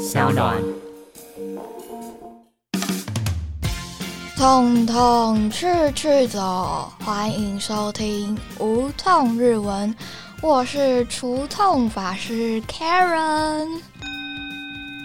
小暖。痛痛去去走，欢迎收听无痛日文，我是除痛法师 Karen。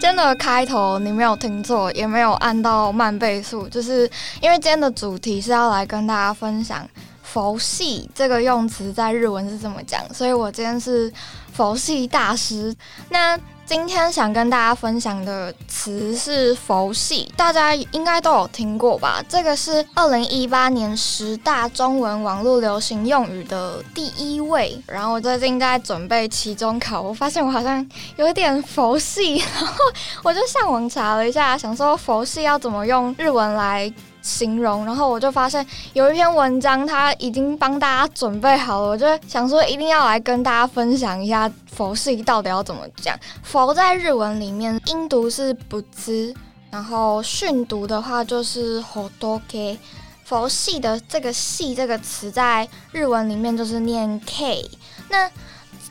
今天的开头你没有听错，也没有按到慢倍速，就是因为今天的主题是要来跟大家分享“佛系”这个用词在日文是怎么讲，所以我今天是佛系大师。那今天想跟大家分享的词是“佛系”，大家应该都有听过吧？这个是二零一八年十大中文网络流行用语的第一位。然后我最近在准备期中考，我发现我好像有点佛系，然后我就上网查了一下，想说佛系要怎么用日文来。形容，然后我就发现有一篇文章，他已经帮大家准备好了，我就想说一定要来跟大家分享一下佛系到底要怎么讲。佛在日文里面音读是不知，然后训读的话就是好多 k。佛系的这个系这个词在日文里面就是念 k。那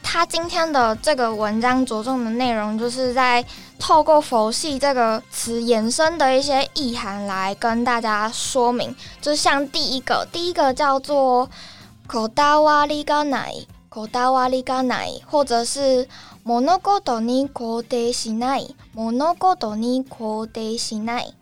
他今天的这个文章着重的内容就是在。透过“佛系”这个词延伸的一些意涵来跟大家说明，就像第一个，第一个叫做“口大瓦里嘎奶”，口大瓦里嘎奶，或者是“モノゴドニコデシナイ”，モノゴドニコデシナイ。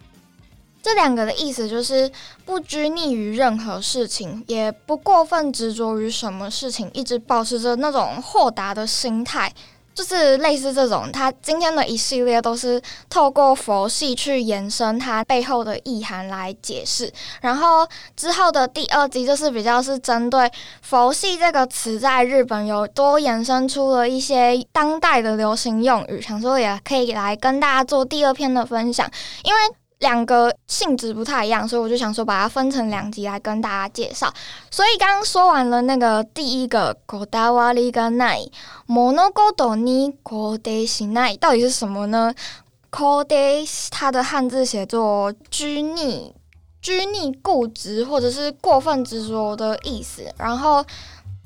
这两个的意思就是不拘泥于任何事情，也不过分执着于什么事情，一直保持着那种豁达的心态。 就是类似这种，它今天的一系列都是透过佛系去延伸它背后的意涵来解释，然后之后的第二集就是比较是针对佛系这个词在日本有多延伸出了一些当代的流行用语，想说也可以来跟大家做第二篇的分享，因为。两个性质不太一样，所以我就想说把它分成两集来跟大家介绍。所以刚刚说完了那个第一个 “kodawari ga nai monogodo ni kode shinai” 到底是什么呢？“kode” 它的汉字写作拘泥、拘泥、固执或者是过分执着的意思。然后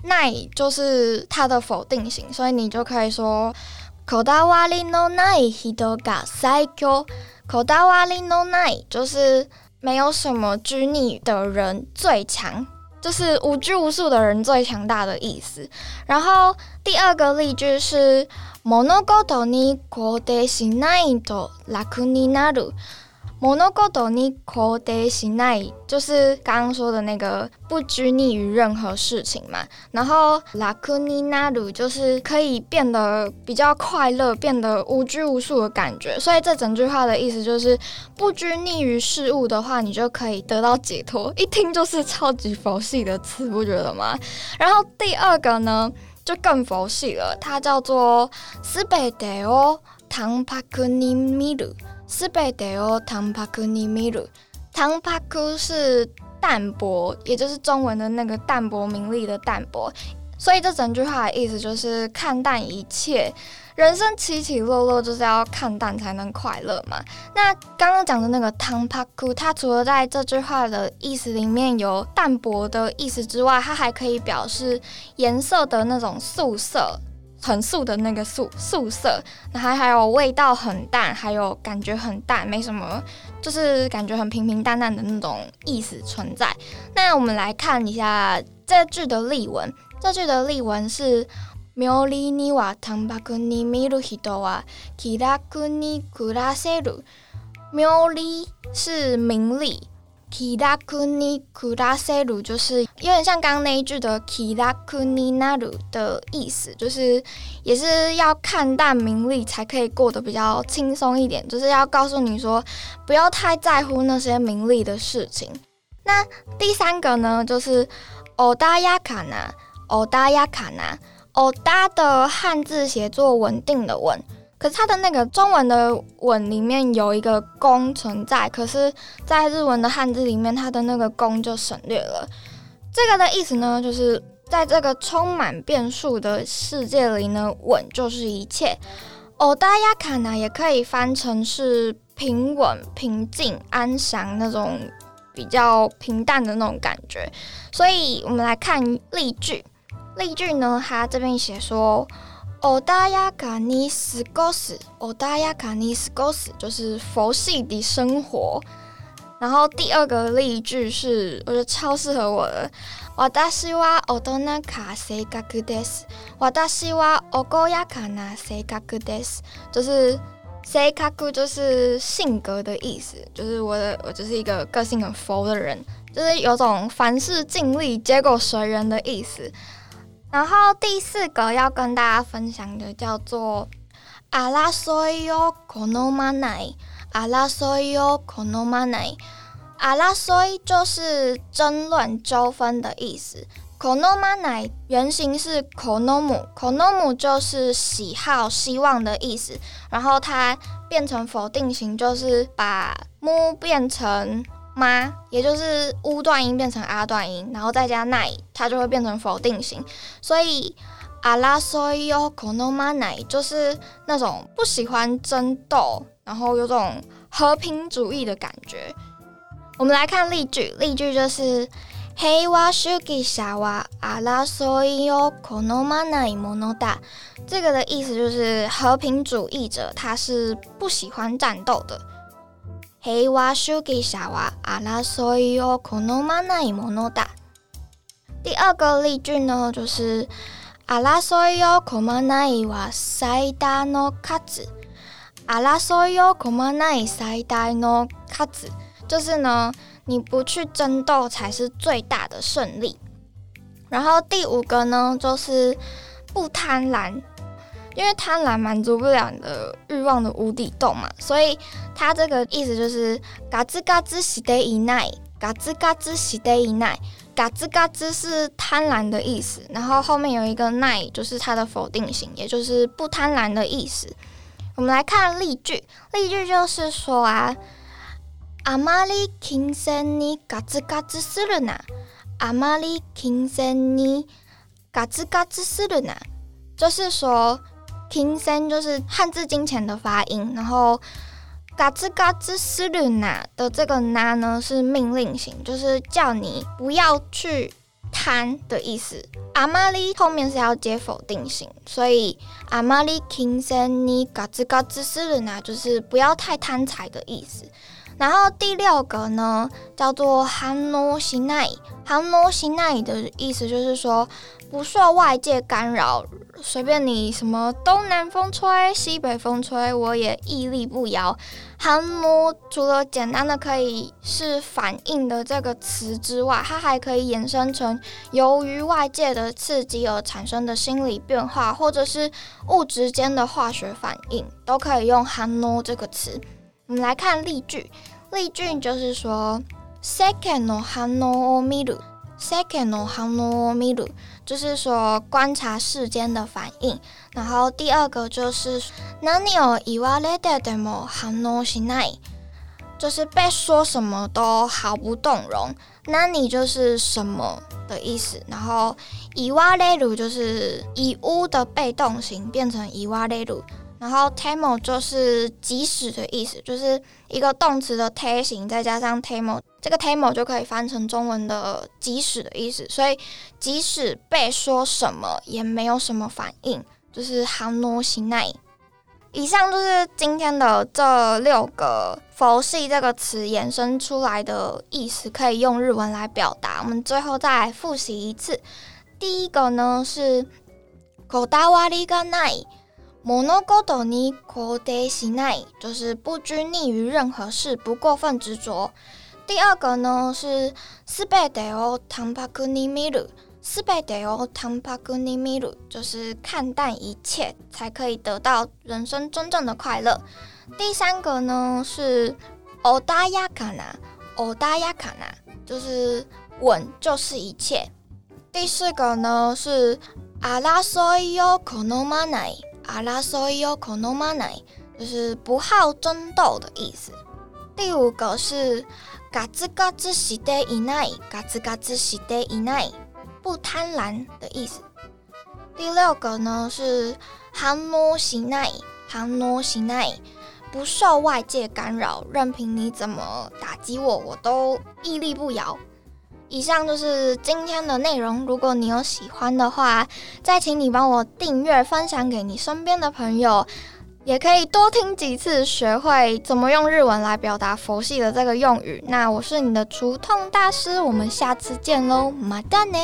“nai” 就是它的否定型，所以你就可以说 “kodawari no NIE，人が最高。口大瓦里诺奈就是没有什么拘泥的人最强，就是无拘无束的人最强大的意思。然后第二个例句是モノゴトに肯定し ないと楽になる。モノゴトに肯定しない就是刚刚说的那个不拘泥于任何事情嘛。然后楽になる就是可以变得比较快乐，变得无拘无束的感觉。所以这整句话的意思就是不拘泥于事物的话，你就可以得到解脱。一听就是超级佛系的词，不觉得吗？然后第二个呢，就更佛系了，它叫做すべてを淡白に見る。斯 贝德欧唐帕库尼米鲁，唐帕库是淡泊，也就是中文的那个淡泊名利的淡泊。所以这整句话的意思就是看淡一切，人生起起落落就是要看淡才能快乐嘛。那刚刚讲的那个唐帕库，它除了在这句话的意思里面有淡泊的意思之外，它还可以表示颜色的那种素色。很素的那个素素色，那还还有味道很淡，还有感觉很淡，没什么，就是感觉很平平淡淡的那种意思存在。那我们来看一下这句的例文，这句的例文是妙丽尼瓦坦巴库尼米鲁希多瓦基拉库尼库拉塞鲁，妙丽是名利。Kidakuni kuraseru 就是有点像刚刚那一句的 Kidakuni naru 的意思，就是也是要看淡名利才可以过得比较轻松一点，就是要告诉你说不要太在乎那些名利的事情。那第三个呢，就是 Odayakana Odayakana Oda 的汉字写作稳定的稳。可是它的那个中文的“稳”里面有一个“弓”存在，可是，在日文的汉字里面，它的那个“弓”就省略了。这个的意思呢，就是在这个充满变数的世界里呢，稳就是一切。哦，大家看呢，也可以翻成是平稳、平静、安详那种比较平淡的那种感觉。所以我们来看例句，例句呢，它这边写说。欧达亚卡尼斯ゴス，欧达亚卡尼斯ゴス就是佛系的生活。然后第二个例句是，我觉得超适合我的。私は大人か性格です。私はおこやかな性格です。就是性格就是性格的意思，就是我的我就是一个个性很佛的人，就是有种凡事尽力、结果随缘的意思。 然后第四个要跟大家分享的叫做阿拉索ヨコノマナイ。阿拉索ヨコノマナイ。阿拉索就是争论、纠纷的意思。コノマナイ原型是コノム，コノム就是喜好、希望的意思。然后它变成否定型，就是把mu 变成 妈，也就是乌段音变成阿段音，然后再加奈，它就会变成否定型。所以阿拉索伊哦，可诺玛奈就是那种不喜欢争斗，然后有种和平主义的感觉。我们来看例句，例句就是黑瓦修吉沙瓦阿拉索伊哦，可诺玛奈莫诺达。这个的意思就是和平主义者，他是不喜欢战斗的。平和主義者は争いを好まないものだ。第二个例句呢，就是争いを好まないは最大の数。争いを好まない最大の数，就是呢，你不去争斗才是最大的胜利。然后第五个呢，就是不贪婪。 因为贪婪满足不了你的欲望的无底洞嘛，所以它这个意思就是嘎吱嘎吱喜得以奈，嘎吱嘎吱喜得以奈，嘎吱嘎吱是贪婪的意思，然后后面有一个奈就是它的否定型，也就是不贪婪的意思。我们来看例句，例句就是说啊，阿玛里金森尼嘎吱嘎吱斯了呐，阿玛里金森尼嘎吱嘎吱斯了呐，就是说。听声就是汉字金钱的发音，然后嘎吱嘎吱斯鲁纳的这个纳呢是命令型，就是叫你不要去贪的意思。阿玛尼后面是要接否定型，所以阿玛丽金森你嘎吱嘎吱斯鲁纳就是不要太贪财的意思。然后第六个呢叫做韩诺西奈，韩诺西奈的意思就是说。不受外界干扰，随便你什么东南风吹、西北风吹，我也屹立不摇。韩诺除了简单的可以是反应的这个词之外，它还可以衍生成由于外界的刺激而产生的心理变化，或者是物质间的化学反应，都可以用韩诺这个词。我们来看例句，例句就是说，second no 韩诺米鲁。Second no han no miru，就是说观察世间的反应。然后第二个就是何を言われても反応しない，就是被说什么都毫不动容。何就是什么的意思。然后言われる就是以物的被动型变成言われる。 然后 temo 就是即使的意思，就是一个动词的 t 型再加上 temo，这个 temo 就可以翻成中文的即使的意思。所以即使被说什么也没有什么反应，就是行诺行奈。以上就是今天的这六个佛系这个词衍生出来的意思，可以用日文来表达。我们最后再复习一次。第一个呢是こだわりがない。モ ノゴドニコデシ奈就是不拘泥于任何事，不过分执着。第二个呢是斯贝德欧坦帕库尼米鲁，斯贝德欧坦帕库尼米鲁就是看淡一切，才可以得到人生真正的快乐。第三个呢是欧达亚卡纳，欧达亚卡纳就是稳就是一切。第四个呢是阿拉索伊欧可诺玛奈。 阿拉索伊可诺玛奈就是不好争斗的意思。第五个是嘎吱嘎吱喜得以奈，嘎吱嘎吱喜得以奈，不贪婪的意思。第六个呢是含诺喜奈，含诺喜奈，不受外界干扰，任凭你怎么打击我，我都屹立不摇。以上就是今天的内容。如果你有喜欢的话，再请你帮我订阅、分享给你身边的朋友，也可以多听几次，学会怎么用日文来表达佛系的这个用语。那我是你的除痛大师，我们下次见喽，马达呢。